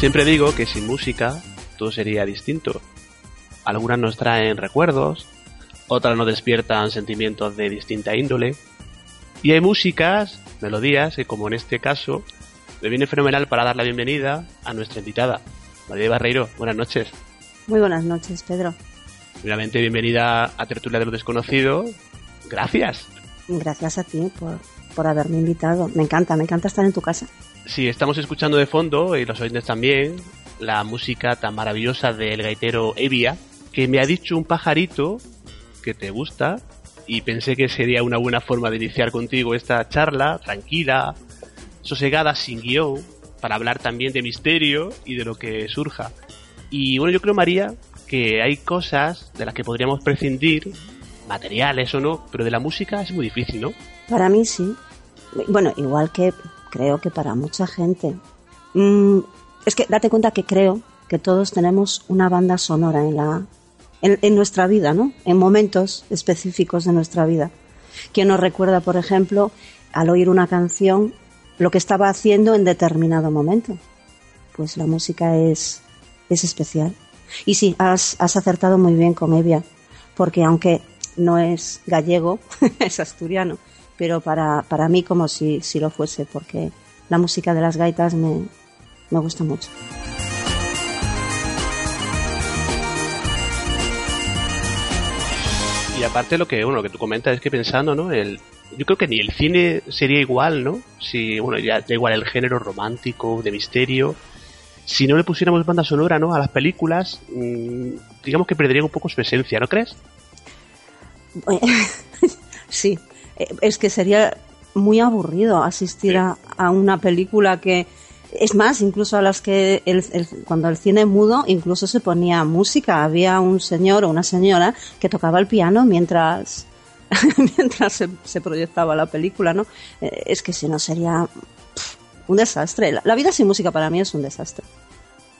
Siempre digo que sin música todo sería distinto. Algunas nos traen recuerdos, otras nos despiertan sentimientos de distinta índole. Y hay músicas, melodías, que como en este caso, me viene fenomenal para dar la bienvenida a nuestra invitada, María Barreiro. Buenas noches. Muy buenas noches, Pedro. Primeramente, bienvenida a Tertulia de lo Desconocido. Gracias. Gracias a ti por, por haberme invitado. Me encanta, me encanta estar en tu casa. Sí, estamos escuchando de fondo, y los oyentes también, la música tan maravillosa del gaitero Evia, que me ha dicho un pajarito que te gusta y pensé que sería una buena forma de iniciar contigo esta charla, tranquila, sosegada, sin guion, para hablar también de misterio y de lo que surja. Y bueno, yo creo, María, que hay cosas de las que podríamos prescindir, materiales o no, pero de la música es muy difícil, ¿no? Para mí sí. Bueno, igual que creo que para mucha gente. Mm, es que date cuenta que creo que todos tenemos una banda sonora en la en, nuestra vida, ¿no? En momentos específicos de nuestra vida. Que nos recuerda, por ejemplo, al oír una canción, lo que estaba haciendo en determinado momento. Pues la música es, es especial. Y sí, has, has acertado muy bien con Evia, porque aunque no es gallego, es asturiano, pero para, para mí como si, si lo fuese, porque la música de las gaitas me, me gusta mucho. Y aparte lo que, bueno, que tú comentas es que pensando, ¿no? El, yo creo que ni el cine sería igual, ¿no? Si, bueno, ya da igual el género romántico, de misterio. Si no le pusiéramos banda sonora, ¿no? A las películas, mmm, digamos que perdería un poco su esencia, ¿no crees? sí, eh, es que sería muy aburrido asistir a, a, una película que es más incluso a las que el, el, cuando el cine mudo incluso se ponía música. Había un señor o una señora que tocaba el piano mientras mientras se, se, proyectaba la película no eh, es que si no sería pff, un desastre. La, la, vida sin música para mí es un desastre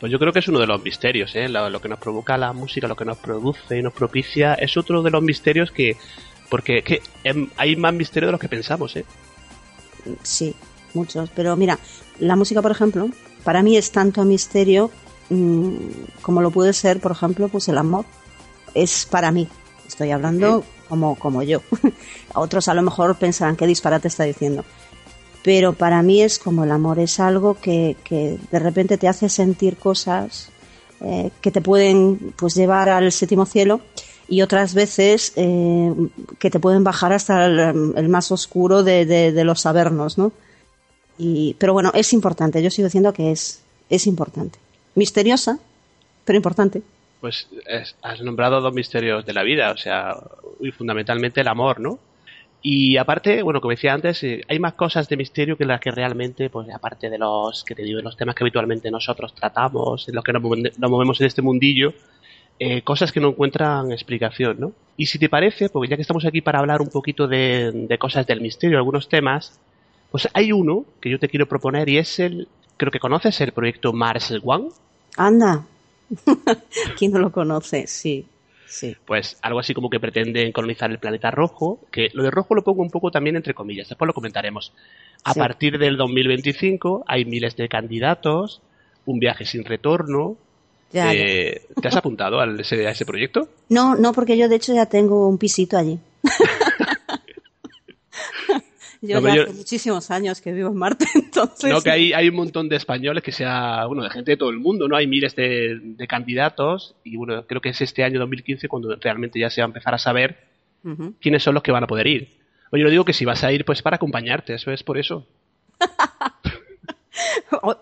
pues yo creo que es uno de los misterios, ¿eh? lo, lo que nos provoca la música, lo que nos produce y nos propicia, es otro de los misterios que, porque que hay más misterio de lo que pensamos, ¿eh? Sí, muchos. Pero mira, la música, por ejemplo, para mí es tanto misterio mmm, como lo puede ser, por ejemplo, pues el amor. Es para mí. Estoy hablando como, como yo. Otros a lo mejor pensarán qué disparate está diciendo. Pero para mí es como el amor, es algo que, que de repente te hace sentir cosas eh, que te pueden pues llevar al séptimo cielo y otras veces eh, que te pueden bajar hasta el, más oscuro de, de, de, los sabernos, ¿no? Y, pero bueno, es importante, yo sigo diciendo que es, es importante. Misteriosa, pero importante. Pues es, has nombrado dos misterios de la vida, o sea, y fundamentalmente el amor, ¿no? Y aparte, bueno, como decía antes, eh, hay más cosas de misterio que las que realmente, pues aparte de los que te digo, los temas que habitualmente nosotros tratamos, en los que nos, movemos en este mundillo, eh, cosas que no encuentran explicación, ¿no? Y si te parece, porque ya que estamos aquí para hablar un poquito de, de, cosas del misterio, algunos temas, pues hay uno que yo te quiero proponer y es el, creo que conoces, el proyecto Mars One. Anda, ¿quién no lo conoce? Sí. Sí. Pues algo así como que pretenden colonizar el planeta rojo, que lo de rojo lo pongo un poco también entre comillas, después lo comentaremos. A sí. partir del 2025 hay miles de candidatos, un viaje sin retorno, ya, eh, ¿Te has apuntado a ese, a ese, proyecto? No, no, porque yo de hecho ya tengo un pisito allí. yo no, ya yo... hace muchísimos años que vivo en Marte, entonces... No, que hay, hay un montón de españoles que sea, bueno, de gente de todo el mundo, ¿no? Hay miles de, de candidatos y bueno, creo que es este año 2015 cuando realmente ya se va a empezar a saber uh -huh. quiénes son los que van a poder ir. Oye, yo digo que si vas a ir, pues para acompañarte, eso es por eso.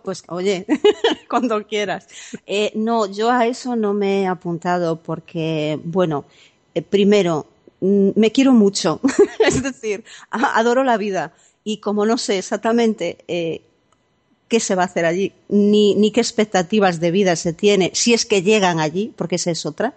Pues oye, cuando quieras. Eh, no, yo a eso no me he apuntado porque, bueno, eh, primero, mm, me quiero mucho, es decir, adoro la vida y como no sé exactamente eh, qué se va a hacer allí, ni, ni qué expectativas de vida se tiene, si es que llegan allí, porque esa es otra.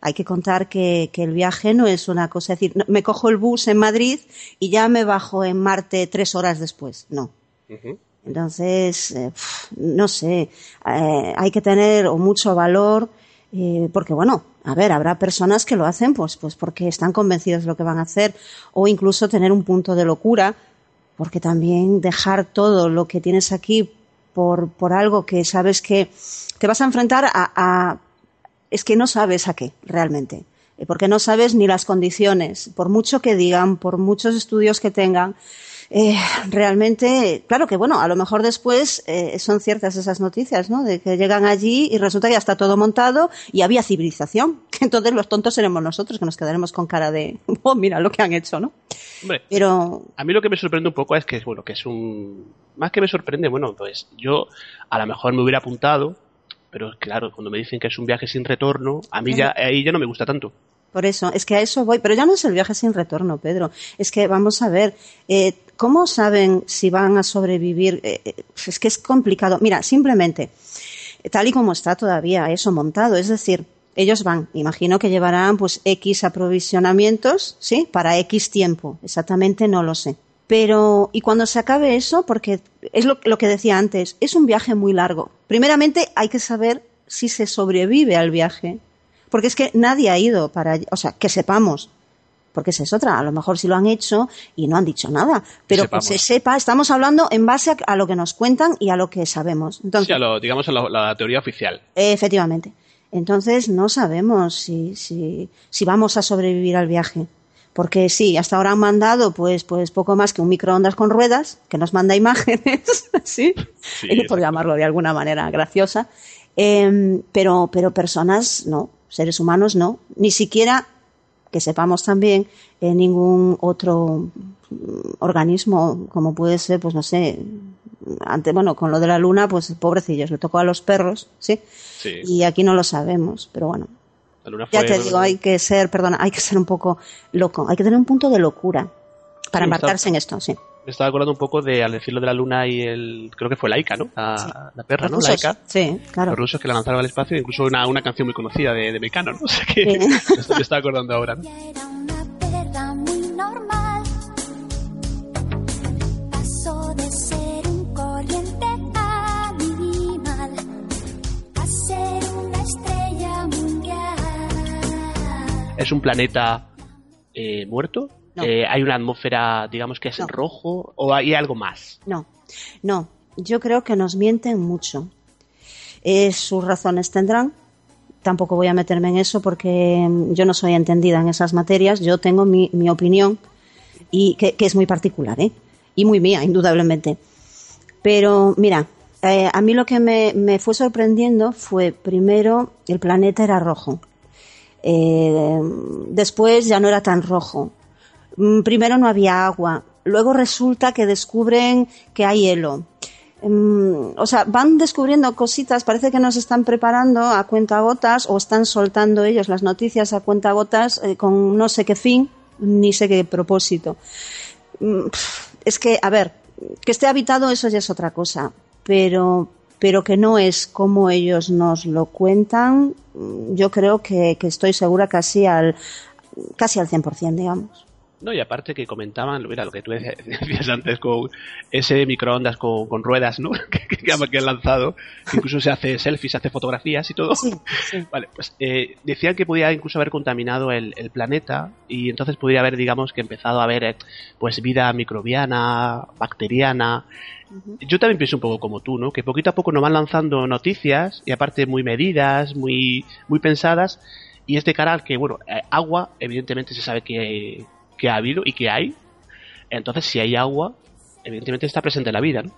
Hay que contar que, que el viaje no es una cosa, es decir, me cojo el bus en Madrid y ya me bajo en Marte tres horas después. No. Uh -huh. Entonces, eh, no sé, eh, hay que tener o mucho valor, eh, porque bueno, a ver, habrá personas que lo hacen pues, pues porque están convencidos de lo que van a hacer, o incluso tener un punto de locura, porque también dejar todo lo que tienes aquí por, por algo que sabes que te vas a enfrentar a, a es que no sabes a qué realmente eh, porque no sabes ni las condiciones, por mucho que digan, por muchos estudios que tengan. Eh, realmente, claro que bueno, a lo mejor después eh, son ciertas esas noticias, ¿no? De que llegan allí y resulta que ya está todo montado y había civilización. Entonces los tontos seremos nosotros que nos quedaremos con cara de, oh, mira lo que han hecho, ¿no? Hombre, Pero a mí lo que me sorprende un poco es que bueno, que es un más que me sorprende, bueno, pues yo a lo mejor me hubiera apuntado, pero claro, cuando me dicen que es un viaje sin retorno, a mí ya ahí ya no me gusta tanto. Por eso, es que a eso voy. Pero ya no es el viaje sin retorno, Pedro. Es que vamos a ver, eh, ¿cómo saben si van a sobrevivir? Eh, eh, es que es complicado. Mira, simplemente, tal y como está todavía eso montado, es decir, ellos van, imagino que llevarán pues X aprovisionamientos, ¿sí? Para X tiempo. Exactamente no lo sé. Pero, y cuando se acabe eso, porque es lo, lo que decía antes, es un viaje muy largo. Primeramente hay que saber si se sobrevive al viaje porque es que nadie ha ido para o sea, que sepamos, porque esa es otra, a lo mejor sí lo han hecho y no han dicho nada, pero que se sepa, estamos hablando en base a, lo que nos cuentan y a lo que sabemos. Entonces, sí, a lo, digamos a la, teoría oficial. Efectivamente. Entonces no sabemos si, si, si vamos a sobrevivir al viaje porque sí, hasta ahora han mandado pues, pues poco más que un microondas con ruedas, que nos manda imágenes, ¿sí? sí por llamarlo de alguna manera graciosa, em, pero, pero personas no, seres humanos no, ni siquiera que sepamos también en ningún otro organismo como puede ser pues no sé ante bueno con lo de la luna pues pobrecillos le tocó a los perros sí, y aquí no lo sabemos pero bueno. Ya te digo hay que ser perdona hay que ser un poco loco hay que tener un punto de locura para embarcarse en esto sí me estaba acordando un poco de, al decirlo de la luna y el, creo que fue Laika, ¿no? La, la perra, ¿no? Laika. Sí, claro. Los rusos que la lanzaron al espacio, incluso una, una canción muy conocida de, de Mecano, ¿no? O sea que me estaba acordando ahora, ¿no? ¿Es un planeta eh, muerto? Eh, ¿Hay una atmósfera, digamos, que es rojo o hay algo más? No, no. Yo creo que nos mienten mucho. Eh, sus razones tendrán. Tampoco voy a meterme en eso porque mm, yo no soy entendida en esas materias. Yo tengo mi, opinión y que, es muy particular, ¿eh? Y muy mía, indudablemente. Pero mira, eh, a mí lo que me, me, fue sorprendiendo fue primero el planeta era rojo. después ya no era tan rojo. Mm, primero no había agua, luego resulta que descubren que hay hielo. Mm, o sea, van descubriendo cositas, parece que nos están preparando a cuenta gotas o están soltando ellos las noticias a cuenta gotas eh, con no sé qué fin ni sé qué propósito. Mm, es que, a ver, que esté habitado eso ya es otra cosa, pero, pero que no es como ellos nos lo cuentan, yo creo que, que estoy segura casi al, casi al 100%, digamos. No, y aparte que comentaban, mira, lo que tú decías antes con ese microondas con, ruedas, ¿no? que, que, han lanzado, incluso se hace selfies, se hace fotografías y todo. Vale, pues eh, decían que podía incluso haber contaminado el, planeta y entonces podría haber, digamos, que empezado a haber, eh, pues, vida microbiana, bacteriana. Yo también pienso un poco como tú, ¿no? Que poquito a poco nos van lanzando noticias y aparte muy medidas, muy, muy pensadas. Y este canal que, bueno, eh, agua, evidentemente se sabe que que ha habido y que hay. Entonces, si hay agua, evidentemente está presente la vida, ¿no?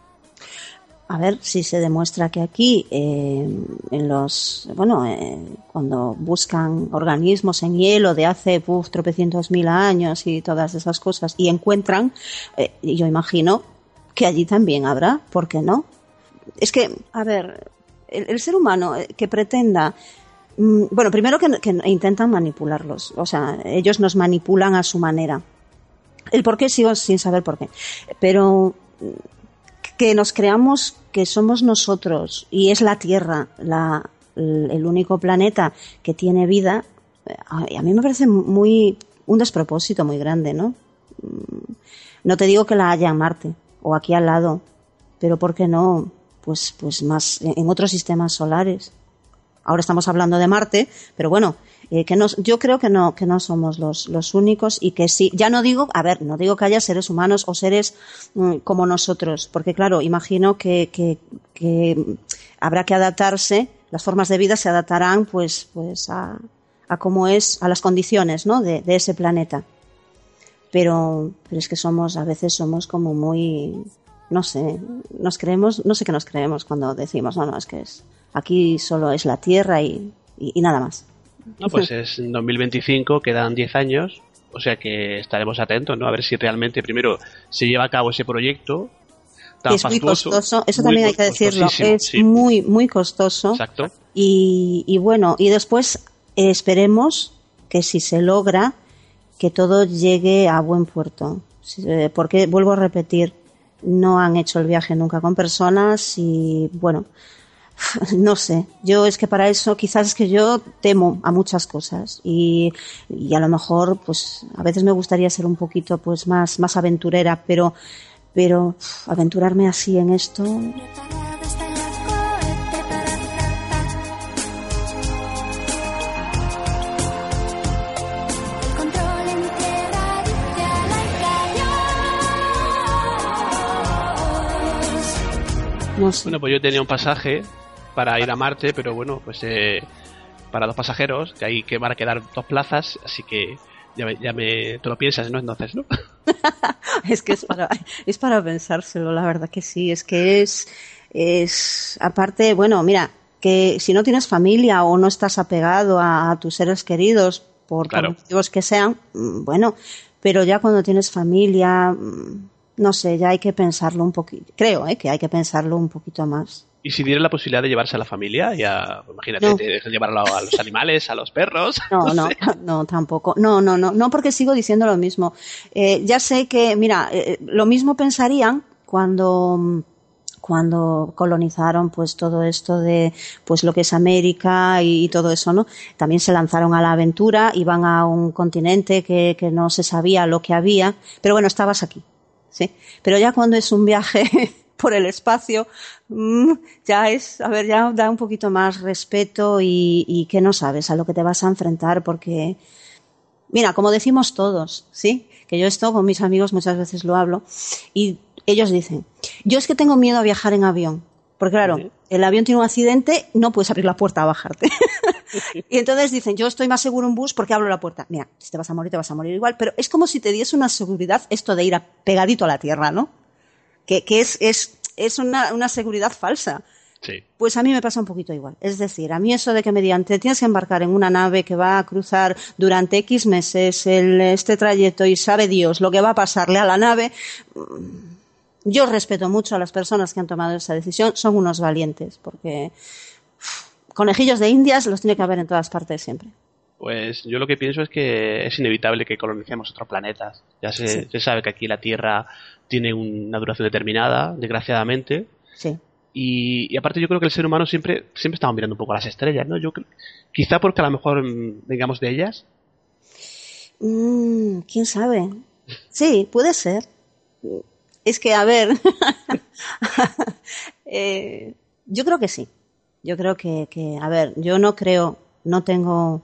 A ver si se demuestra que aquí, eh, en los, bueno, eh, cuando buscan organismos en hielo de hace uf, tropecientos mil años y todas esas cosas y encuentran, eh, yo imagino que allí también habrá, ¿por qué no? Es que, a ver, el, ser humano que pretenda bueno, primero que, intentan manipularlos, o sea, ellos nos manipulan a su manera. El por qué sigo sin saber por qué, pero mm, que nos creamos que somos nosotros y es la Tierra el único planeta que tiene vida, eh, a mí me parece muy un despropósito muy grande, ¿no? Mm, no te digo que la haya en Marte o aquí al lado, pero ¿por qué no? Pues, pues más en otros sistemas solares. Ahora estamos hablando de Marte, pero bueno, eh, que yo creo que no, que no somos los, únicos y que sí, ya no digo, a ver, no digo que haya seres humanos o seres mm, como nosotros, porque claro, imagino que, que, que, habrá que adaptarse, las formas de vida se adaptarán pues, pues a, a cómo es, a las condiciones, ¿no? de, de ese planeta. Pero, pero es que somos, a veces somos como muy, no sé, nos creemos, no sé qué nos creemos cuando decimos, no, no, es que es, aquí solo es la Tierra y, y, y nada más. No, pues es en 2025, quedan 10 años, o sea que estaremos atentos, ¿no? A ver si realmente primero se lleva a cabo ese proyecto. Tan es muy fastuoso, costoso, eso muy también hay que decirlo, es sí. muy, muy costoso. Exacto. Y, y bueno, y después eh, esperemos que si se logra, que todo llegue a buen puerto. Eh, Porque, vuelvo a repetir, no han hecho el viaje nunca con personas y, bueno, no sé. Yo es que para eso quizás es que yo temo a muchas cosas y, y a lo mejor, pues, a veces me gustaría ser un poquito, pues, más, más aventurera, pero, pero aventurarme así en esto, no sé. Bueno, pues yo tenía un pasaje para ir a Marte, pero bueno, pues eh, para dos pasajeros, que hay que van a quedar dos plazas, así que ya me, ya me tú lo piensas, ¿no? Entonces, ¿no? Es que es para, es para pensárselo, la verdad que sí. Es que es, es, aparte, bueno, mira, que si no tienes familia o no estás apegado a, a tus seres queridos, por, por Claro. motivos que sean, mm, bueno, pero ya cuando tienes familia, mm, no sé, ya hay que pensarlo un poquito. Creo, ¿eh? Que hay que pensarlo un poquito más. Y si dieras la posibilidad de llevarse a la familia, ya, imagínate, No. te llevarlo a los animales, a los perros. No, no, sé. no, tampoco. No, no, no, no, porque sigo diciendo lo mismo. Eh, ya sé que, mira, eh, lo mismo pensarían cuando cuando colonizaron pues todo esto de pues lo que es América y, y todo eso, ¿no? También se lanzaron a la aventura, iban a un continente que, que no se sabía lo que había, pero bueno, estabas aquí, ¿sí? Pero ya cuando es un viaje por el espacio, mm, ya es, a ver, ya da un poquito más respeto y, y que no sabes a lo que te vas a enfrentar porque, mira, como decimos todos, ¿sí? Que yo esto con mis amigos muchas veces lo hablo y ellos dicen, yo es que tengo miedo a viajar en avión. Porque claro, el avión tiene un accidente, no puedes abrir la puerta a bajarte. y entonces dicen, yo estoy más seguro en bus porque abro la puerta. Mira, si te vas a morir, te vas a morir igual. Pero es como si te diese una seguridad esto de ir a- pegadito a la tierra, ¿no? Que, que es, es, es una, una seguridad falsa. Sí. Pues a mí me pasa un poquito igual. Es decir, a mí eso de que me digan, te tienes que embarcar en una nave que va a cruzar durante X meses el, este trayecto y sabe Dios lo que va a pasarle a la nave, mm, yo respeto mucho a las personas que han tomado esa decisión, son unos valientes, porque conejillos de indias los tiene que haber en todas partes siempre. Pues yo lo que pienso es que es inevitable que colonicemos otros planetas. Ya se, Sí. se sabe que aquí la Tierra tiene una duración determinada, desgraciadamente. Sí. Y, y aparte yo creo que el ser humano siempre, siempre estamos mirando un poco a las estrellas, ¿no? Yo quizá porque a lo mejor mm, vengamos de ellas. Mm, ¿Quién sabe? Sí, puede ser. Es que, a ver, eh, yo creo que sí. Yo creo que, que, a ver, yo no creo, no tengo,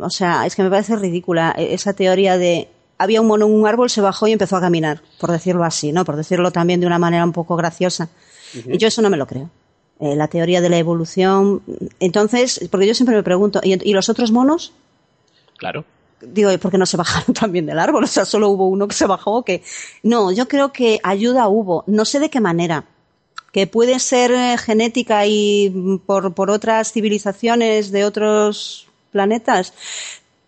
o sea, es que me parece ridícula esa teoría de había un mono en un árbol, se bajó y empezó a caminar, por decirlo así, ¿no? Por decirlo también de una manera un poco graciosa. Y yo eso no me lo creo. Eh, la teoría de la evolución. Entonces, porque yo siempre me pregunto, ¿y, y los otros monos? Claro. digo, ¿por qué no se bajaron también del árbol? O sea, solo hubo uno que se bajó, que no, yo creo que ayuda hubo, no sé de qué manera, que puede ser eh, genética y por, por otras civilizaciones de otros planetas,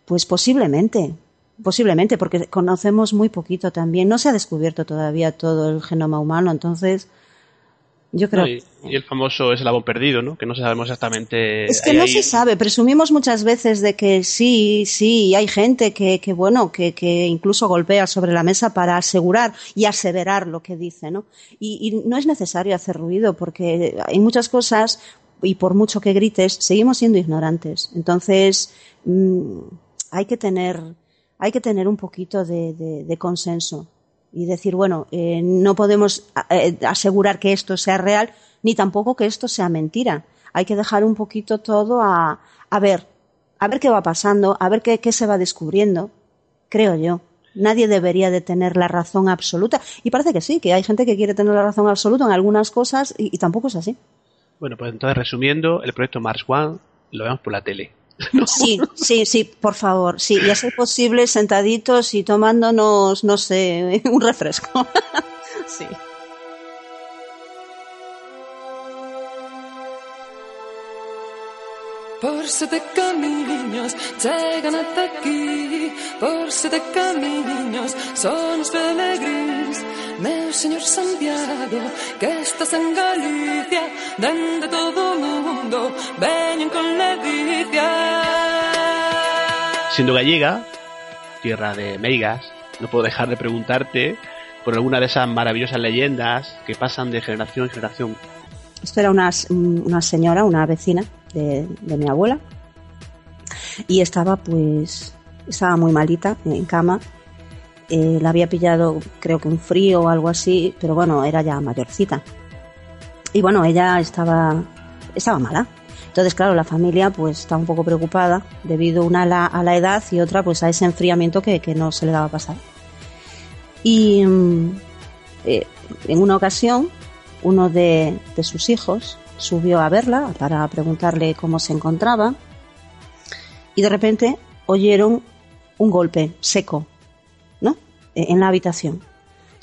pues posiblemente, posiblemente, porque conocemos muy poquito también, no se ha descubierto todavía todo el genoma humano, entonces yo creo No, y, y el famoso eslabón perdido, ¿no? Que no sabemos exactamente. es que hay no se sabe, presumimos muchas veces de que sí, sí, hay gente que, que bueno, que, que incluso golpea sobre la mesa para asegurar y aseverar lo que dice, ¿no? Y, y no es necesario hacer ruido porque hay muchas cosas y por mucho que grites, seguimos siendo ignorantes. Entonces, mm, hay que tener, hay que tener un poquito de, consenso y decir, bueno, eh, no podemos eh, asegurar que esto sea real, ni tampoco que esto sea mentira. Hay que dejar un poquito todo a, a ver, a ver qué va pasando, a ver qué, qué se va descubriendo, creo yo. Nadie debería de tener la razón absoluta. Y parece que sí, que hay gente que quiere tener la razón absoluta en algunas cosas y, y tampoco es así. Bueno, pues entonces resumiendo, el proyecto Mars One lo vemos por la tele. Sí, sí, sí, por favor. Sí, y a ser posible sentaditos y tomándonos, no sé, un refresco. Sí. Por sete camiños chegan ata aquí Por sete camiños son os peregrinos Meu señor Santiago Que estás en Galicia Dende todo mundo Veñen con ledicia Siendo gallega, tierra de meigas, no puedo dejar de preguntarte por alguna de esas maravillosas leyendas que pasan de generación en generación. Esto era una, una señora, una vecina de, de mi abuela. Y estaba pues, estaba muy malita en cama. Eh, la había pillado creo que un frío o algo así, pero bueno, era ya mayorcita. Y bueno, ella estaba, estaba mala. Entonces, claro, la familia pues estaba un poco preocupada debido una a la, a la edad y otra pues a ese enfriamiento que, que no se le daba a pasar. Y mm, eh, en una ocasión, uno de, sus hijos subió a verla para preguntarle cómo se encontraba y de repente oyeron un golpe seco, En la habitación.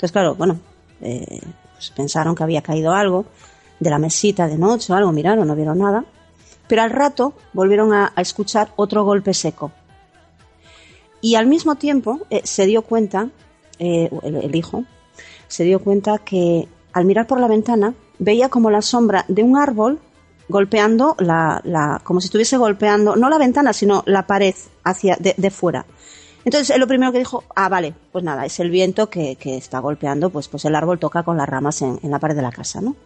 Entonces, claro, bueno, eh, pues pensaron que había caído algo de la mesita de noche o algo, miraron, no vieron nada. Pero al rato volvieron a, escuchar otro golpe seco. Y al mismo tiempo eh, se dio cuenta, eh, el, hijo, se dio cuenta que al mirar por la ventana veía como la sombra de un árbol golpeando la, como si estuviese golpeando no la ventana sino la pared hacia de fuera entonces él lo primero que dijo ah vale pues nada es el viento que, que está golpeando pues pues el árbol toca con las ramas en, en la pared de la casa no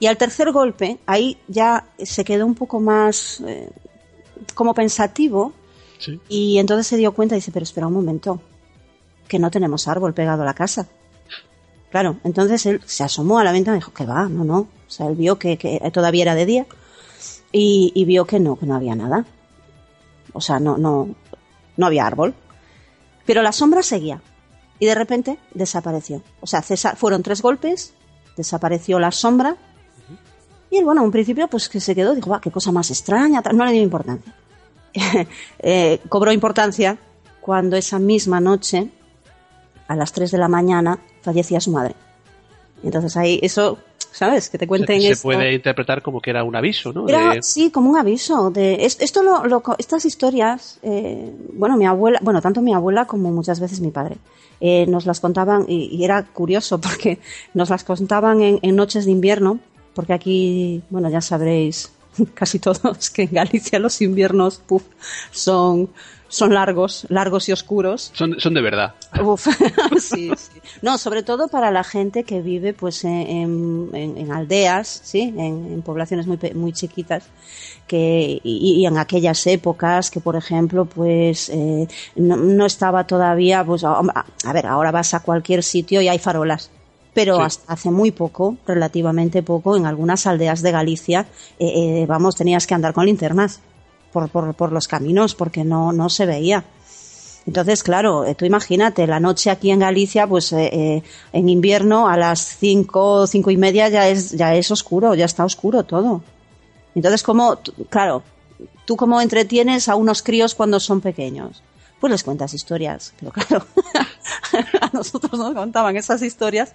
y al tercer golpe ahí ya se quedó un poco más eh, como pensativo Sí. y entonces se dio cuenta y dice pero espera un momento que no tenemos árbol pegado a la casa Claro, entonces él se asomó a la ventana y dijo que va, no, no. O sea, él vio que, que todavía era de día y, y vio que no, que no había nada. O sea, no, no, no había árbol. Pero la sombra seguía y de repente desapareció. O sea, cesa- fueron tres golpes, desapareció la sombra y él, bueno, en un principio pues que se quedó, dijo, qué cosa más extraña, tal", no le dio importancia. Eh, cobró importancia cuando esa misma noche a las 3 de la mañana fallecía su madre. Entonces ahí eso, ¿sabes? Que te cuenten se, se puede interpretar como que era un aviso, ¿no? Era, De- sí, como un aviso. De, es- esto lo, lo co- estas historias, eh, bueno, mi abuela, bueno, tanto mi abuela como muchas veces mi padre, eh, nos las contaban y, y era curioso porque nos las contaban en, en noches de invierno, porque aquí, bueno, ya sabréis casi todos que en Galicia los inviernos puf, son, son largos, largos y oscuros. son, son de verdad. Uf, sí, sí. No, sobre todo para la gente que vive pues en, en- en aldeas, sí, en, en poblaciones muy muy chiquitas, que y, y en aquellas épocas que por ejemplo pues eh, no, no estaba todavía pues a, a ver ahora vas a cualquier sitio y hay farolas. Pero Sí. hasta hace muy poco, relativamente poco, en algunas aldeas de Galicia, eh, eh, vamos, tenías que andar con linternas por, por, por los caminos porque no, no se veía. Entonces, claro, eh, tú imagínate, la noche aquí en Galicia, pues eh, eh, en invierno a las cinco, cinco y media ya es, ya es oscuro, ya está oscuro todo. Entonces, ¿cómo, claro, tú cómo entretienes a unos críos cuando son pequeños? Pues les cuentas historias, pero claro, a nosotros nos contaban esas historias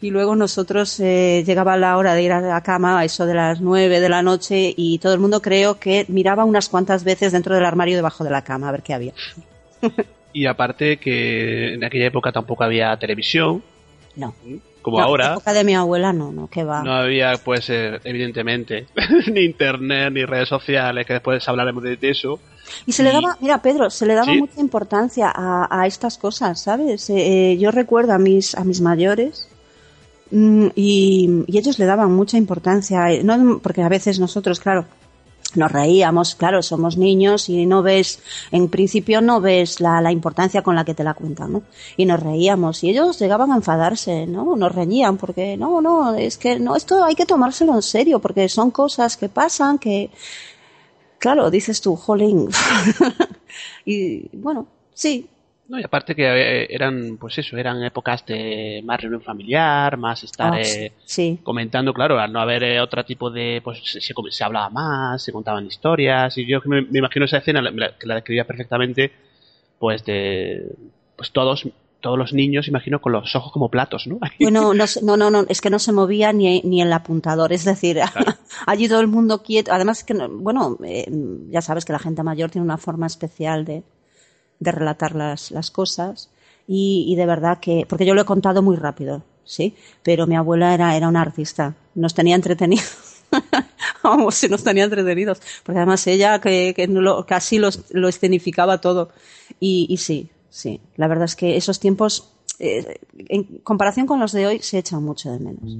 y luego nosotros eh, llegaba la hora de ir a la cama a eso de las nueve de la noche y todo el mundo creo que miraba unas cuantas veces dentro del armario debajo de la cama a ver qué había. Y aparte que en aquella época tampoco había televisión, No. como No, En la ahora. época de mi abuela no, no, que va. No había, pues, eh, evidentemente, ni internet, ni redes sociales, que después hablaremos de eso. Y se le daba, mira Pedro, se le daba Sí. mucha importancia a, a estas cosas, ¿sabes? Eh, eh, yo recuerdo a mis, a mis mayores mm, y, y ellos le daban mucha importancia, eh, no, porque a veces nosotros, claro, nos reíamos, claro, somos niños y no ves, en principio no ves la, la importancia con la que te la cuentan, ¿no? Y nos reíamos y ellos llegaban a enfadarse, ¿no? Nos reñían porque, no, no, es que no, esto hay que tomárselo en serio porque son cosas que pasan, que, claro, dices tú, jolín. y bueno, sí, No, y aparte que eh, eran, pues eso, eran épocas de más reunión familiar, más estar Ah, eh, sí. comentando, claro, al no haber eh, otro tipo de, pues se, se, se hablaba más, se contaban historias, y yo me, me imagino esa escena, que la describía perfectamente, pues de, pues todos, todos los niños, imagino, con los ojos como platos, ¿no? Bueno, no, no, no, no, es que no se movía ni, ni el apuntador, es decir, allí todo el mundo quieto. Además, que, no- bueno, eh, ya sabes que la gente mayor tiene una forma especial de, de relatar las, las cosas y, y de verdad que, porque yo lo he contado muy rápido, sí, pero mi abuela era, era una artista, nos tenía entretenidos. Vamos, se nos tenía entretenidos, porque además ella que, que lo- casi los- lo escenificaba todo. Y, y sí, sí, la verdad es que esos tiempos, eh, en comparación con los de hoy, se echan mucho de menos.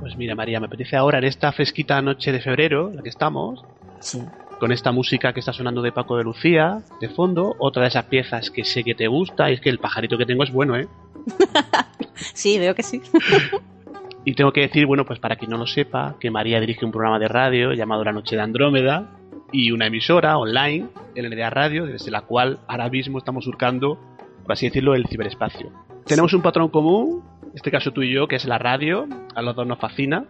Pues mira, María, me apetece ahora en esta fresquita noche de febrero, en la que estamos, Sí. Con esta música que está sonando de Paco de Lucía, de fondo, otra de esas piezas que sé que te gusta, y es que el pajarito que tengo es bueno, ¿eh? Sí, veo que sí. Y tengo que decir, bueno, pues para quien no lo sepa, que María dirige un programa de radio llamado La Noche de Andrómeda y una emisora online, LNDA Radio, desde la cual ahora mismo estamos surcando, por así decirlo, el ciberespacio. Tenemos un patrón común, en este caso tú y yo, que es la radio, a los dos nos fascina.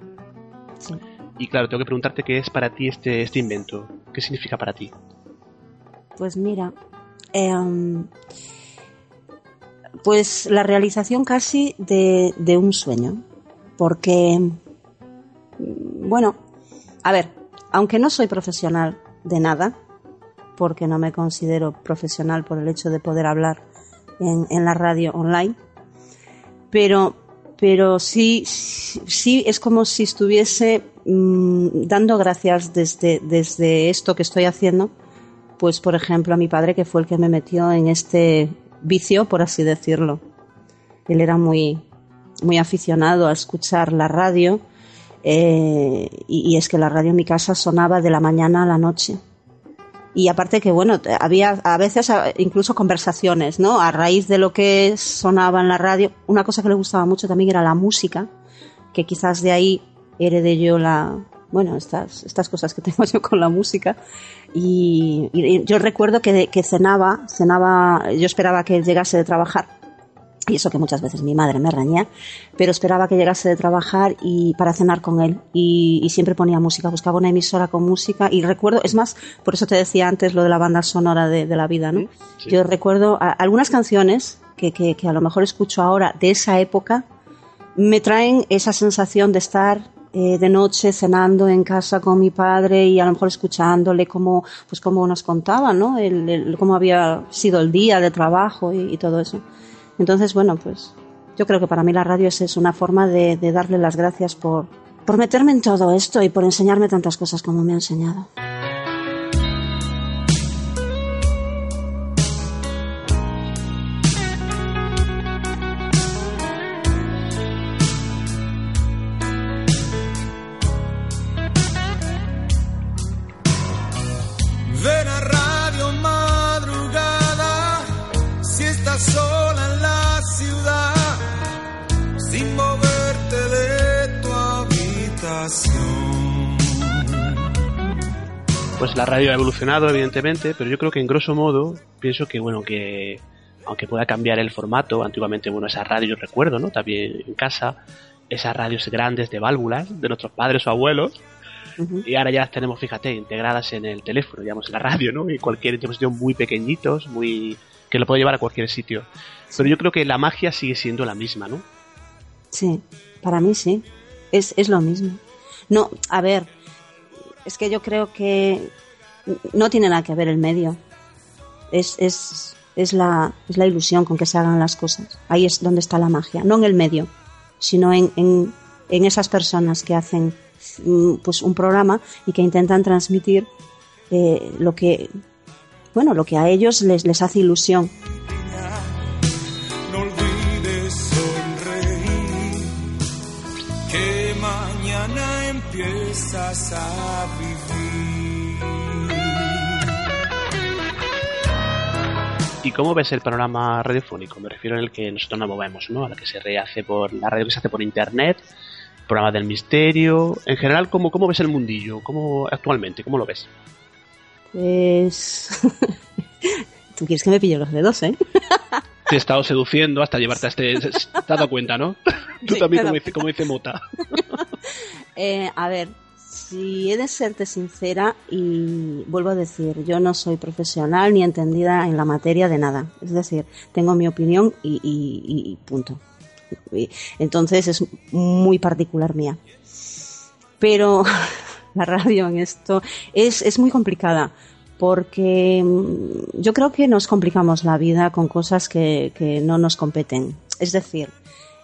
Sí. Y claro, tengo que preguntarte qué es para ti este, este invento, qué significa para ti. Pues mira, em, pues la realización casi de, de un sueño, porque, bueno, a ver, aunque no soy profesional de nada, porque no me considero profesional por el hecho de poder hablar en, en la radio online, pero, pero sí, sí, es como si estuviese mm, dando gracias desde, desde esto que estoy haciendo pues por ejemplo a mi padre que fue el que me metió en este vicio, por así decirlo. Él era muy, muy aficionado a escuchar la radio eh, y es que la radio en mi casa sonaba de la mañana a la noche. Y aparte que, bueno, había a veces incluso conversaciones, ¿no? A raíz de lo que sonaba en la radio. Una cosa que le gustaba mucho también era la música, que quizás de ahí heredé yo la, bueno, estas, estas cosas que tengo yo con la música. Y, yo recuerdo que, que cenaba, cenaba, yo esperaba que llegase de trabajar. Y eso que muchas veces mi madre me reñía, pero esperaba que llegase de trabajar y para cenar con él. Y, y siempre ponía música, buscaba una emisora con música. Y recuerdo, es más, por eso te decía antes lo de la banda sonora de, de la vida, ¿no? Sí. Yo recuerdo a- algunas canciones que, que, que a lo mejor escucho ahora de esa época, me traen esa sensación de estar eh, de noche cenando en casa con mi padre y a lo mejor escuchándole cómo, pues cómo nos contaba, ¿no? El, el- cómo había sido el día de trabajo y, y todo eso. Entonces, bueno, pues yo creo que para mí la radio es, es una forma de, de darle las gracias por, por meterme en todo esto y por enseñarme tantas cosas como me ha enseñado. Radio ha evolucionado, evidentemente, pero yo creo que en grosso modo, pienso que, bueno, que aunque pueda cambiar el formato, antiguamente, bueno, esa radio, yo recuerdo, ¿no? También en casa, esas radios grandes de válvulas de nuestros padres o abuelos, y ahora ya las tenemos, fíjate, integradas en el teléfono, digamos, en la radio, ¿no? Y cualquier dispositivo muy pequeñitos, muy que lo puedo llevar a cualquier sitio. Pero yo creo que la magia sigue siendo la misma, ¿no? Sí, para mí sí. Es, es lo mismo. No, a ver, es que yo creo que no tiene nada que ver el medio. Es, es, es, la, es la ilusión con que se hagan las cosas. Ahí es donde está la magia. No en el medio, sino en, en, en esas personas que hacen mm, pues un programa y que intentan transmitir eh, lo que bueno lo que a ellos les, les hace ilusión. Que mañana empiezas a vivir. ¿Y cómo ves el panorama radiofónico? Me refiero en el que nosotros nos movemos, ¿no? A la que se rehace por la radio que se hace por internet, programa del misterio. En general, ¿cómo, cómo ves el mundillo? ¿Cómo actualmente? ¿Cómo lo ves? Pues. Tú quieres que me pille los dedos, ¿eh? Te he estado seduciendo hasta llevarte a este... ¿Te has dado cuenta, no? Tú Sí, también, claro. como dice, como dice Mota. Eh, a ver, si he de serte sincera y vuelvo a decir, yo no soy profesional ni entendida en la materia de nada. Es decir, tengo mi opinión y, y- punto. Entonces es muy particular mía. Pero la radio en esto es, es muy complicada porque mm, yo creo que nos complicamos la vida con cosas que, que no nos competen. Es decir,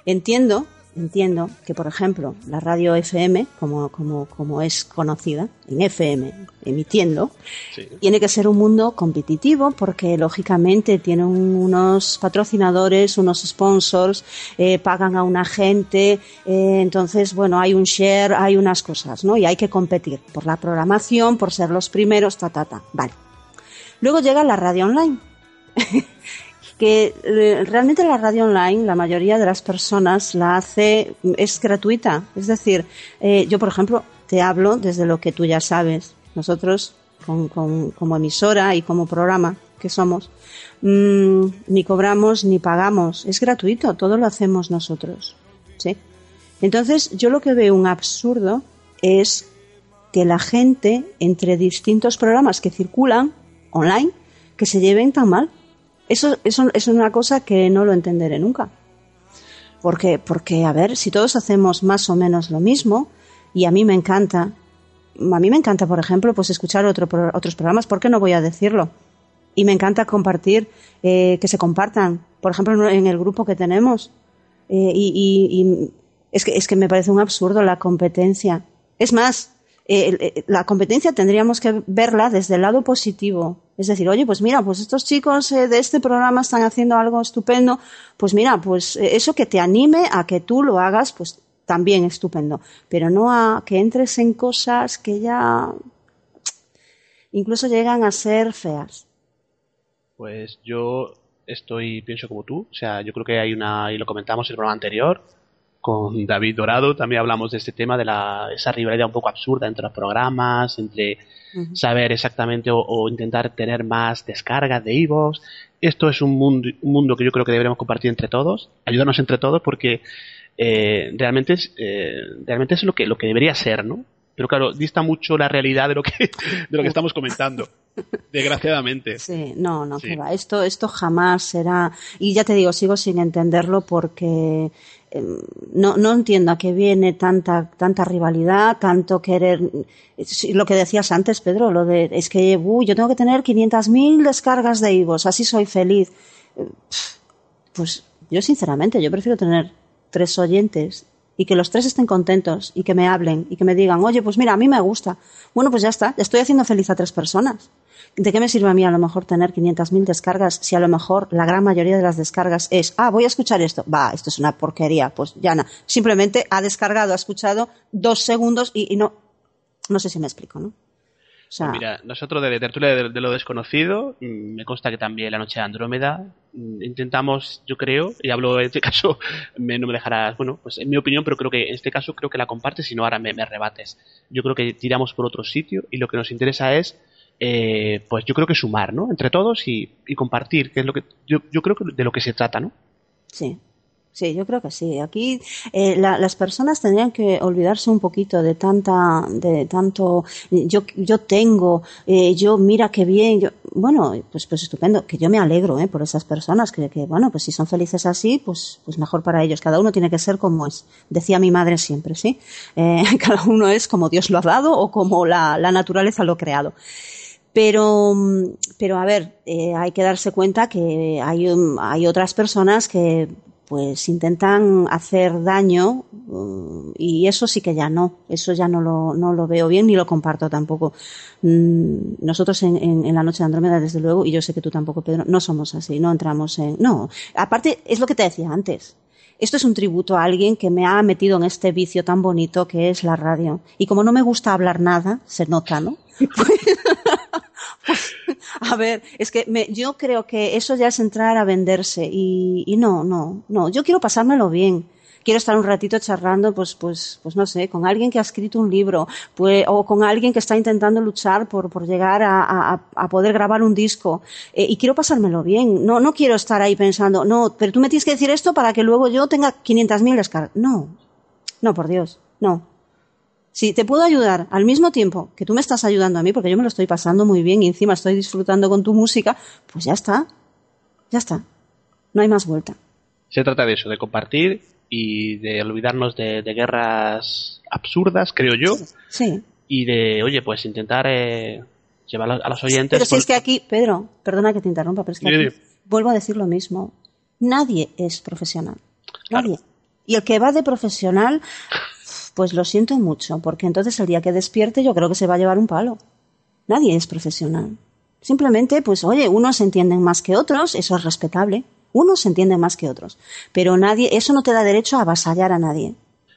entiendo, entiendo que, por ejemplo, la radio FM, como, como, como es conocida, en FM, emitiendo, Sí. tiene que ser un mundo competitivo porque lógicamente tiene un- unos patrocinadores, unos sponsors, eh, pagan a una gente, eh, entonces bueno, hay un share, hay unas cosas, ¿no? Y hay que competir por la programación, por ser los primeros, ta, ta, ta. Vale. Luego llega la radio online. que eh, realmente la radio online, la mayoría de las personas la hace, es gratuita. Es decir, eh, yo por ejemplo te hablo desde lo que tú ya sabes. Nosotros, con- como emisora y como programa que somos, mm, ni cobramos ni pagamos. Es gratuito, todo lo hacemos nosotros. ¿sí? Entonces, yo lo que veo un absurdo es que la gente, entre distintos programas que circulan online, que se lleven tan mal. Eso, eso es una cosa que no lo entenderé nunca. Porque, porque, a ver, si todos hacemos más o menos lo mismo, y a mí me encanta, a mí me encanta, por ejemplo, pues escuchar otro, otros programas, ¿por qué no voy a decirlo? Y me encanta compartir, eh, que se compartan, por ejemplo, en el grupo que tenemos. Eh, y y- y es, que, es que me parece un absurdo la competencia. Es más, eh, eh, la competencia tendríamos que verla desde el lado positivo. Es decir, oye, pues mira, pues estos chicos eh, de este programa están haciendo algo estupendo. Pues mira, pues eh, eso que te anime a que tú lo hagas, pues también estupendo. Pero no a que entres en cosas que ya incluso llegan a ser feas. Pues yo estoy, pienso como tú. O sea, yo creo que hay una, y lo comentamos en el programa anterior, con David Dorado, también hablamos de este tema, de la, esa rivalidad un poco absurda entre los programas, entre saber exactamente o, o intentar tener más descargas de iVoox. Esto es un mundo, un mundo que yo creo que deberíamos compartir entre todos, ayudarnos entre todos, porque eh, realmente es, eh, realmente es lo que, lo que debería ser, ¿no? Pero claro, dista mucho la realidad de lo que, de lo que estamos comentando, desgraciadamente. Sí, no, no, Sí. que va. Esto, esto jamás será. Y ya te digo, sigo sin entenderlo porque eh, no, no entiendo a qué viene tanta, tanta rivalidad, tanto querer. Lo que decías antes, Pedro, lo de es que uy, yo tengo que tener 500.000 descargas de Ivos, así soy feliz. Pues yo, sinceramente, yo prefiero tener tres oyentes y que los tres estén contentos y que me hablen y que me digan, oye, pues mira, a mí me gusta. Bueno, pues ya está, estoy haciendo feliz a tres personas. ¿De qué me sirve a mí a lo mejor tener 500.000 descargas si a lo mejor la gran mayoría de las descargas es, ah, voy a escuchar esto, va, esto es una porquería, pues ya no. Simplemente ha descargado, ha escuchado dos segundos y, y no, no sé si me explico, ¿no? Sea, Pues mira, nosotros de Tertulia de, de lo Desconocido, mm, me consta que también la noche de Andrómeda, mm, intentamos, yo creo, y hablo en este caso, me- no me dejarás, bueno, pues en mi opinión, pero creo que en este caso creo que la compartes, si no ahora me, me rebates. Yo creo que tiramos por otro sitio y lo que nos interesa es, eh, pues yo creo que sumar, ¿no? Entre todos y, y compartir, que es lo que yo, yo creo que de lo que se trata, ¿no? Sí, sí, yo creo que sí. Aquí eh, la- las personas tendrían que olvidarse un poquito de tanta, de tanto, yo, yo tengo, eh, yo mira qué bien, yo, bueno, pues, pues estupendo, que yo me alegro eh, por esas personas, que, que bueno, pues si son felices así, pues, pues mejor para ellos. Cada uno tiene que ser como es. Decía mi madre siempre, ¿sí? Eh, cada uno es como Dios lo ha dado o como la, la naturaleza lo ha creado. Pero, pero a ver, hay que darse cuenta que hay, hay otras personas que pues intentan hacer daño y eso sí que ya no, eso ya no lo, no lo veo bien ni lo comparto tampoco. Mm, Nosotros en, en, en la noche de Andrómeda, desde luego, y yo sé que tú tampoco, Pedro, no somos así, no entramos en... No, aparte es lo que te decía antes. esto es un tributo a alguien que me ha metido en este vicio tan bonito que es la radio. Y como no me gusta hablar nada, se nota, ¿no? a ver, es que me, yo creo que eso ya es entrar a venderse y, y no, no, no. Yo quiero pasármelo bien quiero estar un ratito charlando, pues, pues, pues no sé, con alguien que ha escrito un libro, pues, o con alguien que está intentando luchar por, por llegar a, a, poder grabar un disco. Eh, y quiero pasármelo bien. No, no quiero estar ahí pensando, no, pero tú me tienes que decir esto para que luego yo tenga 500.000 descargas. No, no, por Dios, no. Si te puedo ayudar al mismo tiempo que tú me estás ayudando a mí, porque yo me lo estoy pasando muy bien y encima estoy disfrutando con tu música, pues ya está. Ya está. No hay más vuelta. Se trata de eso, de compartir y de olvidarnos de, de guerras absurdas, creo yo, Sí. y de, oye, pues intentar eh, llevar a los oyentes... Pero si por- es que aquí, Pedro, perdona que te interrumpa, pero es que aquí vuelvo a decir lo mismo. Nadie es profesional. Claro. Nadie. Y el que va de profesional, pues lo siento mucho, porque entonces el día que despierte yo creo que se va a llevar un palo. Nadie es profesional. Simplemente, pues oye, unos entienden más que otros, eso es respetable. Unos entienden más que otros. Pero nadie, eso no te da derecho a avasallar a nadie.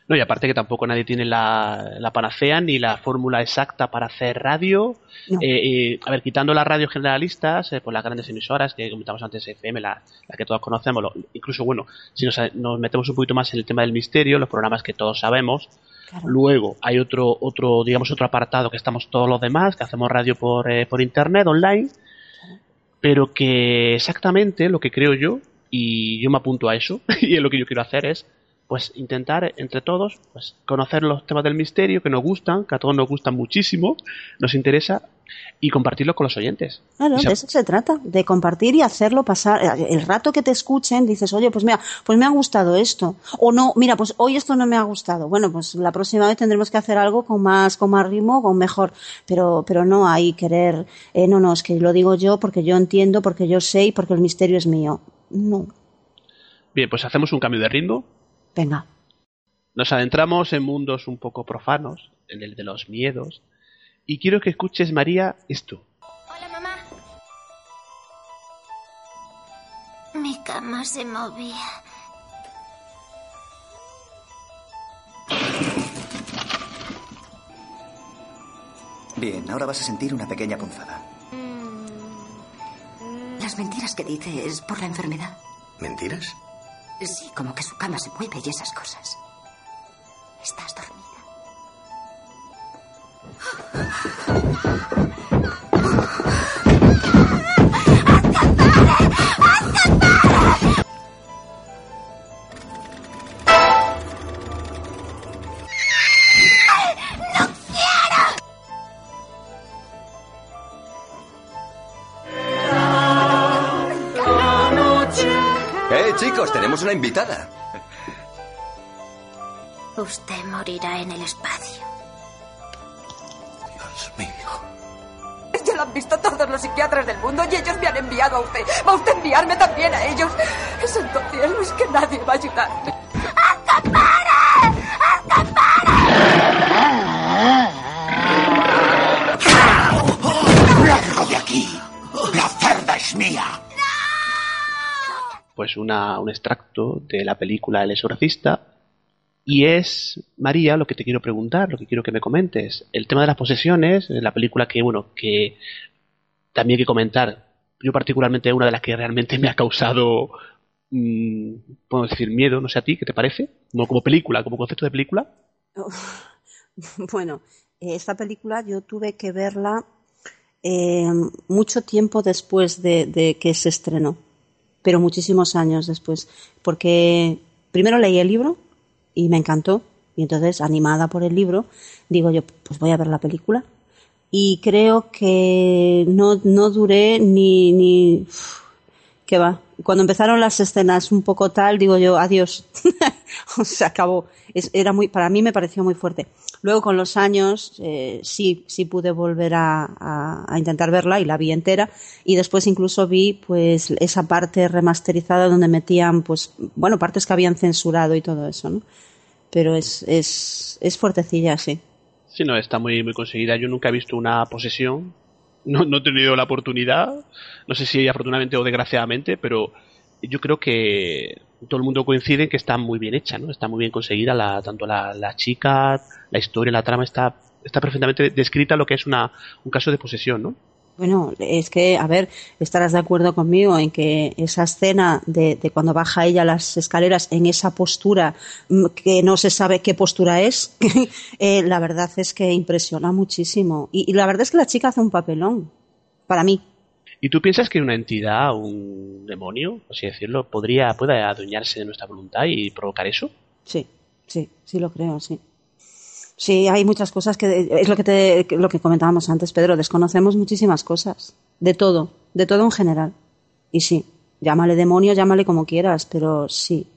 No, y aparte que tampoco nadie tiene la, la panacea ni la fórmula exacta para hacer radio. No. Eh, eh, a ver, quitando las radios generalistas, eh, pues las grandes emisoras que comentamos antes, FM, la, la que todos conocemos, lo- incluso, bueno, si nos, nos metemos un poquito más en el tema del misterio, los programas que todos sabemos, Luego hay otro, otro, digamos, otro apartado que estamos todos los demás, que hacemos radio por, eh, por internet, online, pero que exactamente lo que creo yo, y yo me apunto a eso, y es lo que yo quiero hacer es, pues, intentar entre todos, pues, conocer los temas del misterio que nos gustan, que a todos nos gustan muchísimo, nos interesa, y compartirlos con los oyentes. Claro, se- de eso se trata, de compartir y hacerlo pasar. El rato que te escuchen, dices, oye, pues mira, pues me ha gustado esto. O no, mira, pues hoy esto no me ha gustado. Bueno, pues la próxima vez tendremos que hacer algo con más, con más ritmo, con mejor. Pero, pero no hay querer, eh, no, no, es que lo digo yo porque yo entiendo, porque yo sé y porque el misterio es mío. No. Bien, pues hacemos un cambio de ritmo, Venga. Nos adentramos en mundos un poco profanos, en el de los miedos, y quiero que escuches, María, esto. Hola, mamá. Mi cama se movía. Bien, ahora vas a sentir una pequeña punzada. Las mentiras que dice es por la enfermedad. ¿Mentiras? Sí, como que su cama se mueve y esas cosas. Estás dormida. ¡Eh, chicos! Tenemos una invitada. Usted morirá en el espacio. Dios mío. Ya lo han visto todos los psiquiatras del mundo y ellos me han enviado a usted. ¿Va usted a enviarme también a ellos? Santo cielo, es que nadie va a ayudarme. ¡Largo de aquí! ¡La cerda es mía! Pues una, un extracto de la película El exorcista, y es, María, lo que te quiero preguntar, lo que quiero que me comentes. El tema de las posesiones, la película que, bueno, que también hay que comentar, yo particularmente una de las que realmente me ha causado, mm, puedo decir, miedo, no sé a ti, ¿qué te parece? Como, como película, como concepto de película. Bueno, esta película yo tuve que verla eh, mucho tiempo después de, de que se estrenó, pero muchísimos años después, porque primero leí el libro y me encantó, y entonces, animada por el libro, digo yo, pues voy a ver la película. Y creo que no, no duré ni, ni, que va. Cuando empezaron las escenas un poco tal, digo yo, adiós. Se acabó. Era muy, para mí me pareció muy fuerte. Luego con los años eh, sí, sí pude volver a, a- a intentar verla y la vi entera. Y después incluso vi pues esa parte remasterizada donde metían pues, bueno, partes que habían censurado y todo eso, ¿no? Pero es, es, es fuertecilla, sí. Sí, no, está muy, muy conseguida. Yo nunca he visto una posesión. No, no he tenido la oportunidad. No sé si afortunadamente o desgraciadamente, pero yo creo que todo el mundo coincide en que está muy bien hecha, ¿no? Está muy bien conseguida, la, tanto la, la chica, la historia, la trama está, está perfectamente descrita lo que es una, un caso de posesión, ¿no? Bueno, es que, a ver, estarás de acuerdo conmigo en que esa escena de, de cuando baja ella las escaleras en esa postura, mm, que no se sabe qué postura es, eh, la verdad es que impresiona muchísimo. Y, y la verdad es que la chica hace un papelón, para mí. ¿Y tú piensas que una entidad, un demonio, por así decirlo, podría, puede adueñarse de nuestra voluntad y provocar eso? Sí, sí, sí lo creo, sí. Sí, hay muchas cosas que es lo que te, lo que comentábamos antes, Pedro. Desconocemos muchísimas cosas, de todo, de todo en general. Y sí, llámale demonio, llámale como quieras, pero sí.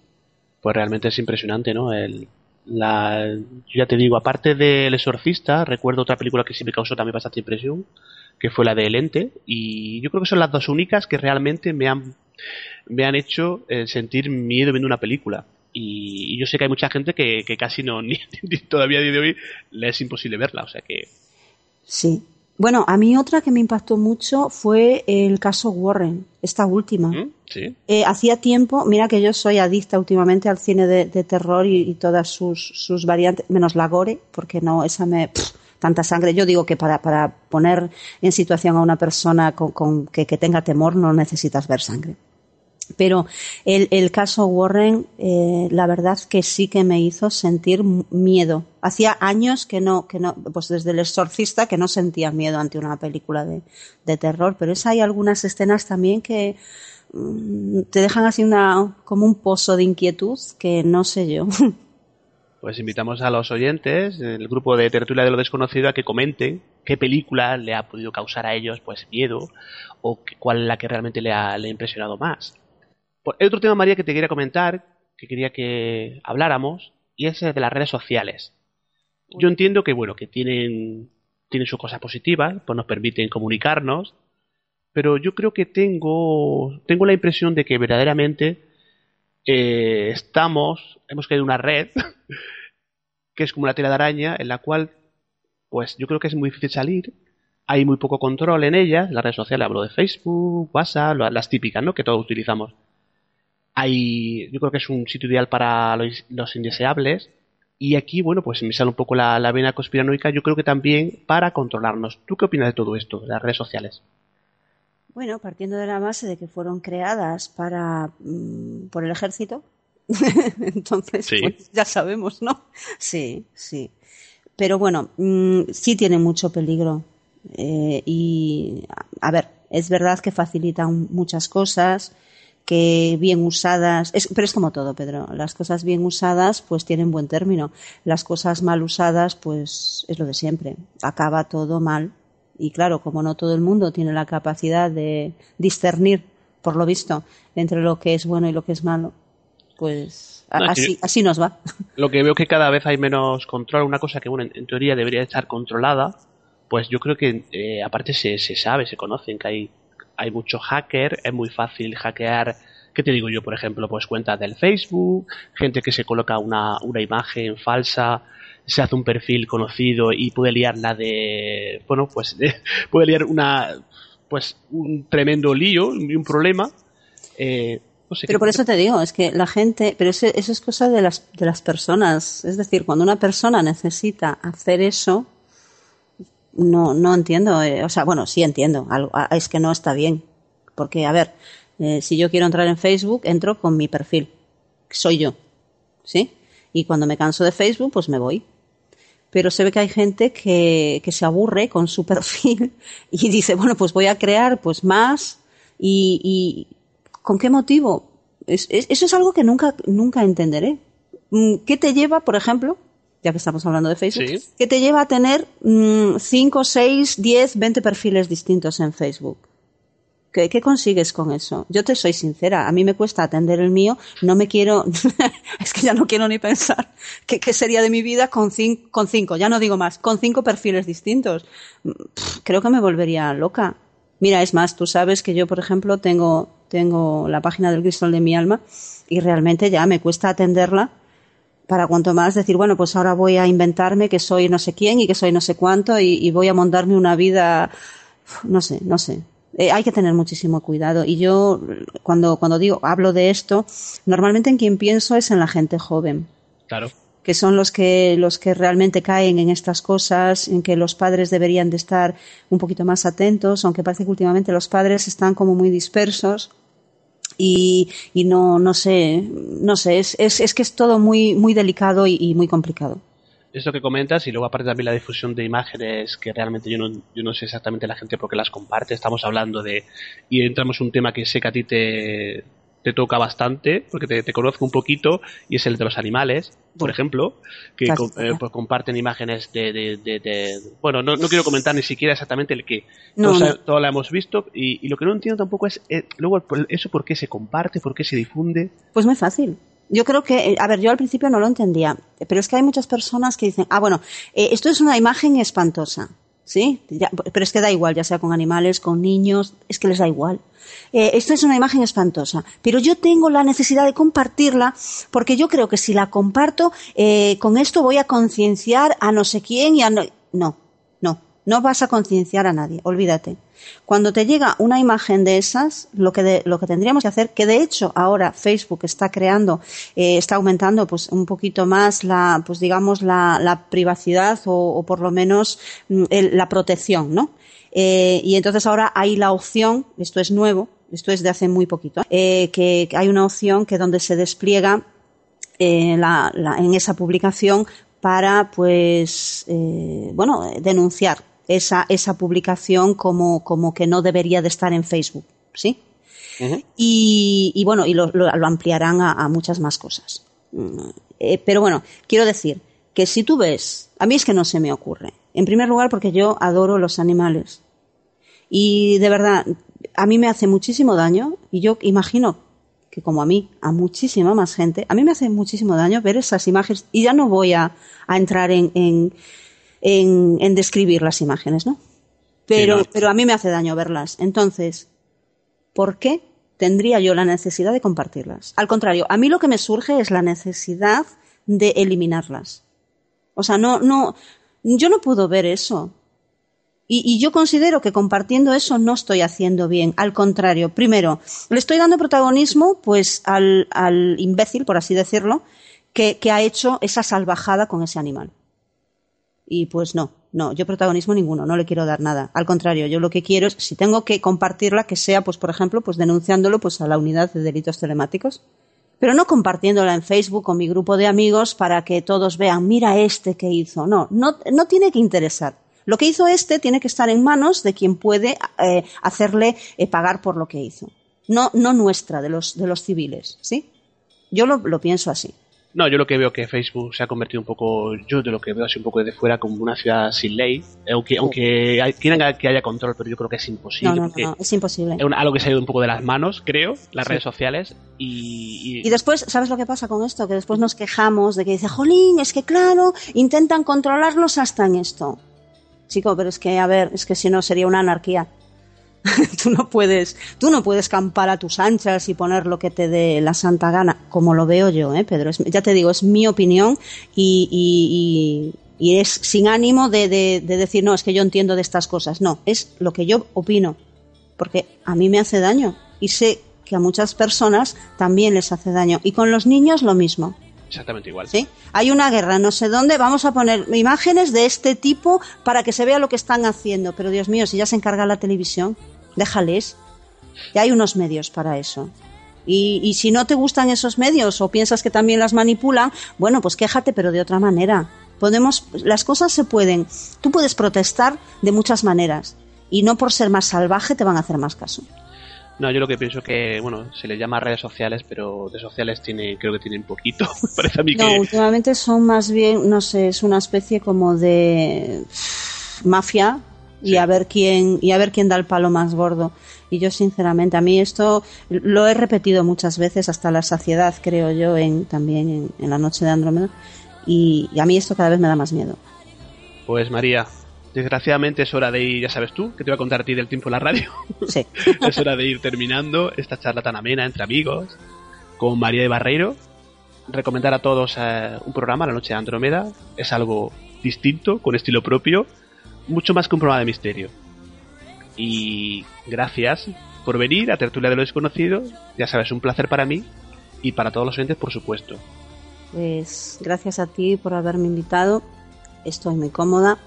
Pues realmente es impresionante, ¿no? El, la, yo ya te digo, aparte del Exorcista, recuerdo otra película que sí me causó también bastante impresión, que fue la de El Ente, y yo creo que son las dos únicas que realmente me han, me han hecho eh, sentir miedo viendo una película. Y, y yo sé que hay mucha gente que, que casi no, ni, ni todavía a día de hoy le es imposible verla, o sea que Sí. Bueno, a mí otra que me impactó mucho fue el caso Warren, esta última. ¿Mm? sí. Eh, hacía tiempo, mira que yo soy adicta últimamente al cine de, de terror y, y todas sus, sus variantes, menos la gore, porque no, esa me... pff, tanta sangre. Yo digo que para, para poner en situación a una persona con, con- que, que tenga temor no necesitas ver sangre. Pero el, el caso Warren, eh, la verdad que sí que me hizo sentir miedo. Hacía años que no, que no, pues desde el exorcista que no sentía miedo ante una película de, de terror. Pero es hay algunas escenas también que mm, te dejan así una, como un pozo de inquietud que no sé yo. Pues invitamos a los oyentes, el grupo de Tertulia de lo Desconocido, a que comenten qué película le ha podido causar a ellos pues miedo o cuál es la que realmente le ha, le ha impresionado más. Hay otro tema, María, que te quería comentar, que quería que habláramos, y es el de las redes sociales. Yo entiendo que, bueno, que tienen, tienen sus cosas positivas, pues nos permiten comunicarnos, pero yo creo que tengo, tengo la impresión de que verdaderamente eh, estamos, hemos caído en una red que es como una tela de araña en la cual, pues yo creo que es muy difícil salir. Hay muy poco control en ellas, las redes sociales, hablo de Facebook, WhatsApp, las típicas, ¿no? Que todos utilizamos. Hay, yo creo que es un sitio ideal para los, los indeseables. Y aquí, bueno, pues me sale un poco la, la vena conspiranoica, yo creo que también para controlarnos. ¿Tú qué opinas de todo esto, de las redes sociales? Bueno, partiendo de la base de que fueron creadas para mm, por el ejército, entonces Sí. pues, ya sabemos, ¿no? Sí, sí. Pero bueno, mm, sí tiene mucho peligro. Eh, y, a ver, es verdad que facilitan muchas cosas, que bien usadas, es, pero es como todo, Pedro. Las cosas bien usadas, pues tienen buen término. Las cosas mal usadas, pues es lo de siempre. Acaba todo mal. Y claro, como no todo el mundo tiene la capacidad de discernir, por lo visto, entre lo que es bueno y lo que es malo, pues No, así, así nos va. Lo que veo que cada vez hay menos control, una cosa que, bueno, en, en teoría debería estar controlada, pues yo creo que eh, aparte se, se sabe, se conocen que hay, hay mucho hacker, es muy fácil hackear, ¿qué te digo yo? Por ejemplo, pues cuentas del Facebook, gente que se coloca una, una imagen falsa, se hace un perfil conocido y puede liar la de, bueno, pues de- puede liar una, pues un tremendo lío y un problema. Eh, no sé, Pero ¿qué- por eso te digo, es que la gente, pero eso, eso es cosa de las, de las personas. Es decir, cuando una persona necesita hacer eso, no, no entiendo. eh, o sea, bueno, sí entiendo. algo- ah, es que no está bien. Porque, a ver, eh, si yo quiero entrar en Facebook, entro con mi perfil. Soy yo. ¿Sí? Y cuando me canso de Facebook, pues me voy. Pero se ve que hay gente que, que se aburre con su perfil y dice, bueno, pues voy a crear pues más y, y ¿con qué motivo? Es- es- eso es algo que nunca, nunca entenderé. Mm, ¿Qué te lleva, por ejemplo, ya que estamos hablando de Facebook, Sí. qué te lleva a tener 5, 6, 10, 20 perfiles distintos en Facebook? ¿Qué, ¿Qué consigues con eso? Yo te soy sincera, a mí me cuesta atender el mío, no me quiero, es que ya no quiero ni pensar qué, qué sería de mi vida con, cin- con cinco, ya no digo más, con cinco perfiles distintos. Pff, Creo que me volvería loca. Mira, es más, tú sabes que yo, por ejemplo, tengo, tengo la página del Cristal de mi alma y realmente ya me cuesta atenderla para cuanto más decir, bueno, pues ahora voy a inventarme que soy no sé quién y que soy no sé cuánto y, y voy a montarme una vida, no sé, no sé. Eh, hay que tener muchísimo cuidado. Y yo, cuando, cuando digo, hablo de esto, normalmente en quien pienso es en la gente joven Claro. que son los que los que realmente caen en estas cosas, en que los padres deberían de estar un poquito más atentos, aunque parece que últimamente los padres están como muy dispersos y, y no no sé no sé es, es, es que es todo muy muy delicado y, muy complicado. Esto que comentas y luego aparte también la difusión de imágenes que realmente yo no, yo no sé exactamente la gente por qué las comparte. Estamos hablando de... Y entramos en un tema que sé que a ti te, te toca bastante, porque te, te conozco un poquito, y es el de los animales, por ejemplo, que eh, pues comparten imágenes de... de, de- de- bueno, no, no quiero comentar ni siquiera exactamente el que No, todos, no. todos la hemos visto, y, y lo que no entiendo tampoco es eh, luego eso por qué se comparte, por qué se difunde. Pues muy fácil. Yo creo que, eh, a ver, yo al principio no lo entendía, pero es que hay muchas personas que dicen, ah, bueno, eh, esto es una imagen espantosa, ¿sí? Ya- pero es que da igual, ya sea con animales, con niños, es que les da igual. Eh, esto es una imagen espantosa, pero yo tengo la necesidad de compartirla porque yo creo que si la comparto, eh, con esto voy a concienciar a no sé quién y a no... No, no, vas a concienciar a nadie, olvídate. Cuando te llega una imagen de esas, lo que, lo que tendríamos que hacer, que de hecho ahora Facebook está creando, eh, está aumentando pues un poquito más la, pues digamos la, privacidad o, por lo menos mm, la protección, ¿no? Eh, y entonces ahora hay la opción, esto es nuevo, esto es de hace muy poquito, eh, que, hay una opción que donde se despliega la- en esa publicación para pues bueno denunciar esa esa publicación como como que no debería de estar en Facebook sí y, y bueno y lo, lo- lo ampliarán a, a muchas más cosas. Mm, eh, pero bueno quiero decir que si tú ves a mí es que no se me ocurre. En primer lugar porque yo adoro los animales. Y de verdad, a mí me hace muchísimo daño y yo imagino que como a mí, a muchísima más gente, a mí me hace muchísimo daño ver esas imágenes. Y ya no voy a, a entrar en, en, en, en describir las imágenes, ¿no? Pero, no. pero a mí me hace daño verlas. Entonces, ¿por qué tendría yo la necesidad de compartirlas? Al contrario, a mí lo que me surge es la necesidad de eliminarlas. O sea, no, no, yo no puedo ver eso. Y, y yo considero que compartiendo eso no estoy haciendo bien. Al contrario, primero, le estoy dando protagonismo pues al, al imbécil, por así decirlo, que, que ha hecho esa salvajada con ese animal. Y pues no, no, yo protagonismo ninguno, no le quiero dar nada. Al contrario, yo lo que quiero es, si tengo que compartirla, que sea, pues por ejemplo, pues denunciándolo pues a la unidad de delitos telemáticos. Pero no compartiéndola en Facebook con mi grupo de amigos para que todos vean, mira este que hizo. No, no, no tiene que interesar. Lo que hizo este tiene que estar en manos de quien puede eh, hacerle eh, pagar por lo que hizo. No, no nuestra, de los, de los civiles, ¿sí? Yo lo, lo pienso así. No, yo lo que veo que Facebook se ha convertido un poco, yo de lo que veo así un poco desde fuera, como una ciudad sin ley, aunque, aunque hay- quieran que haya control, pero yo creo que es imposible. No, no, no, es imposible. Es algo que se ha ido un poco de las manos, creo, las Sí. redes sociales, y, y- Y después, ¿sabes lo que pasa con esto? Que después nos quejamos de que dice, jolín, es que claro, intentan controlarlos hasta en esto. Chico, pero es que, a ver, es que si no sería una anarquía. tú no puedes, tú no puedes campar a tus anchas y poner lo que te dé la santa gana, como lo veo yo, ¿eh, Pedro? Es- ya te digo, es mi opinión y, y- y- y es sin ánimo de, de- de decir, no, es que yo entiendo de estas cosas. No, es lo que yo opino. Porque a mí me hace daño y sé que a muchas personas también les hace daño. Y con los niños lo mismo. exactamente igual. ¿sí? Hay una guerra, no sé dónde, vamos a poner imágenes de este tipo para que se vea lo que están haciendo. Pero Dios mío, si ya se encarga la televisión, déjales. Ya hay unos medios para eso. Y, y si no te gustan esos medios o piensas que también las manipulan, bueno, pues quéjate, pero de otra manera. Podemos, las cosas se pueden. Tú puedes protestar de muchas maneras y no por ser más salvaje te van a hacer más caso. No, yo lo que pienso que, bueno, se les llama redes sociales, pero de sociales tiene, creo que tienen poquito. Me parece a mí No, que. últimamente son más bien, no sé, es una especie como de mafia y Sí. a ver quién y a ver quién da el palo más gordo. Y yo sinceramente a mí esto lo he repetido muchas veces hasta la saciedad, creo yo, en también en, en la noche de Andrómeda y, y a mí esto cada vez me da más miedo. Pues María, desgraciadamente es hora de ir, ya sabes tú, que te voy a contar a ti del tiempo en la radio. Sí. es hora de ir terminando esta charla tan amena entre amigos con María de Barreiro. Recomendar a todos eh, un programa, La Noche de Andrómeda. Es algo distinto, con estilo propio, mucho más que un programa de misterio. Y gracias por venir a Tertulia de lo Desconocido. Ya sabes, un placer para mí y para todos los oyentes, por supuesto. Pues gracias a ti por haberme invitado. Estoy muy cómoda.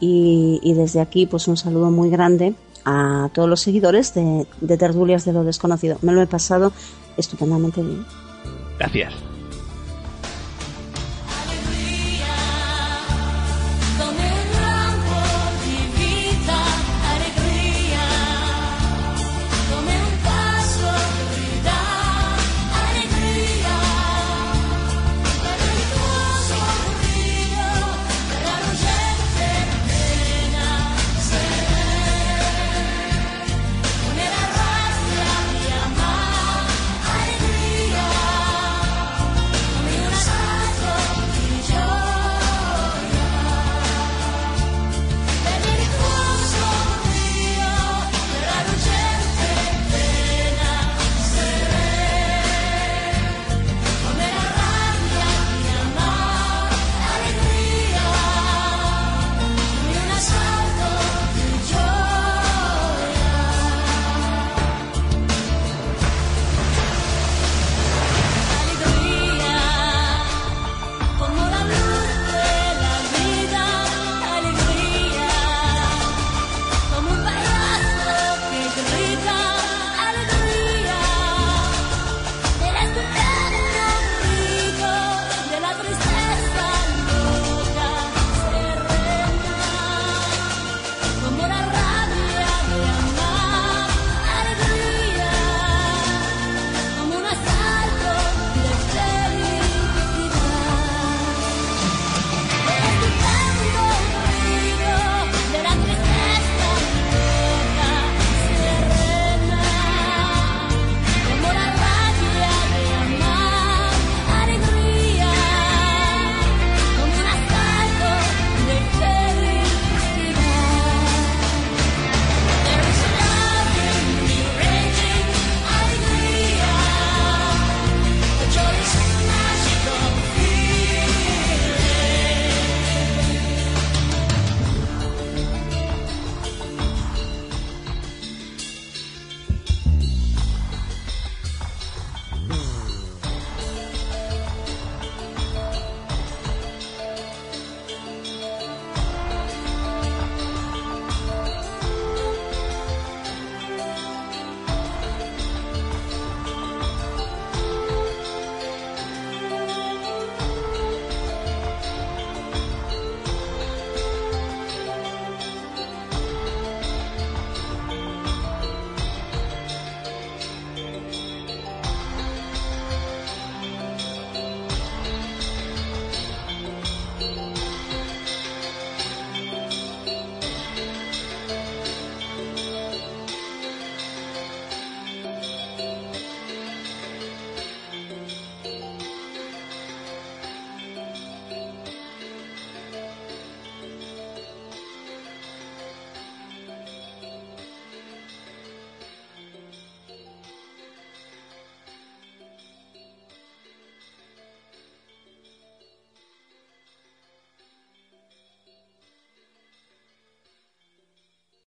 Y, y desde aquí, pues un saludo muy grande a todos los seguidores de, de Tertulias de lo Desconocido. Me lo he pasado estupendamente bien. Gracias.